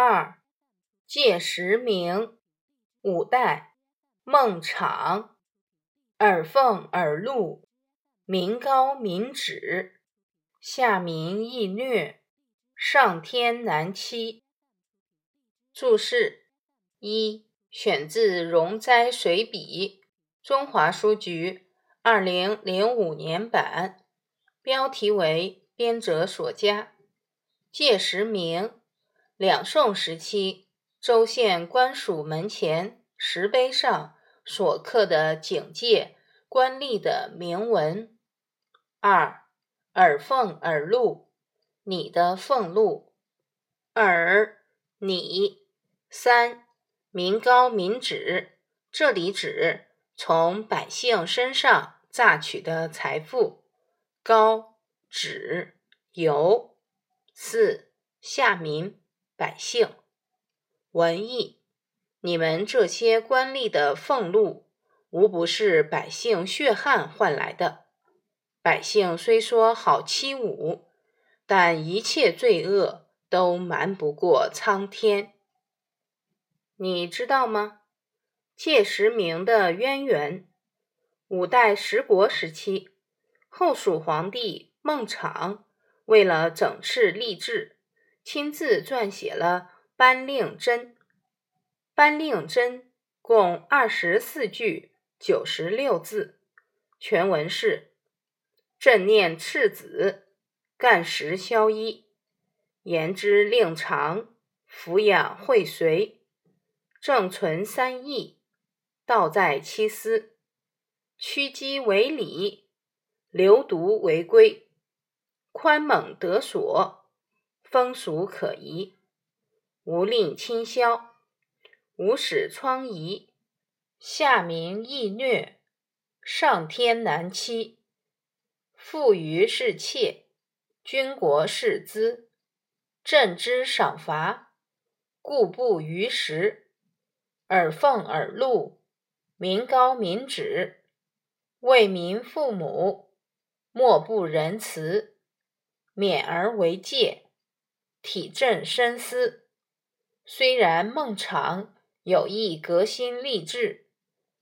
二，戒石名，五代，孟昶。耳奉耳禄，民高民止，下民易虐，上天难欺。注释一，选自《容斋随笔》，中华书局二零零五年版，标题为编者所加。戒石名。两宋时期，州县官署门前石碑上所刻的警戒官吏的铭文。二耳俸耳禄，你的俸禄。耳你。三民高民止，这里指从百姓身上榨取的财富。高止油。四下民。百姓，文艺，你们这些官吏的俸禄，无不是百姓血汗换来的。百姓虽说好欺侮，但一切罪恶都瞒不过苍天。你知道吗？戒石铭的渊源，五代十国时期，后蜀皇帝孟昶为了整治吏治。亲自撰写了《班令箴》，《班令箴》共二十四句九十六字，全文是：朕念赤子，干时宵衣，言之令长，抚养会随，正存三义，道在七思，屈机为礼，流毒为规，宽猛得所。风俗可疑，无令侵销，无使疮痍，下民易虐，上天难欺。富余是妾，军国是资，朕之赏罚，故不逾时。耳奉耳禄，民高民止，为民父母，莫不仁慈，勉而为戒。体正深思，虽然孟昶有意革新吏治，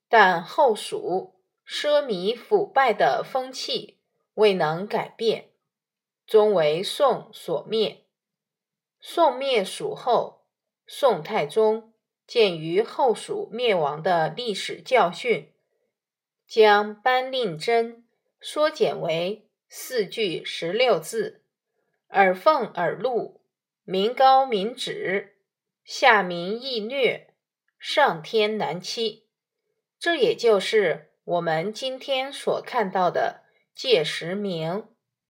但后蜀奢靡腐败的风气未能改变，终为宋所灭。宋灭蜀后，宋太宗鉴于后蜀灭亡的历史教训，将《班令箴》缩减为四句十六字：“耳奉耳禄。”民高民止，下民易虐，上天难欺。这也就是我们今天所看到的戒实名。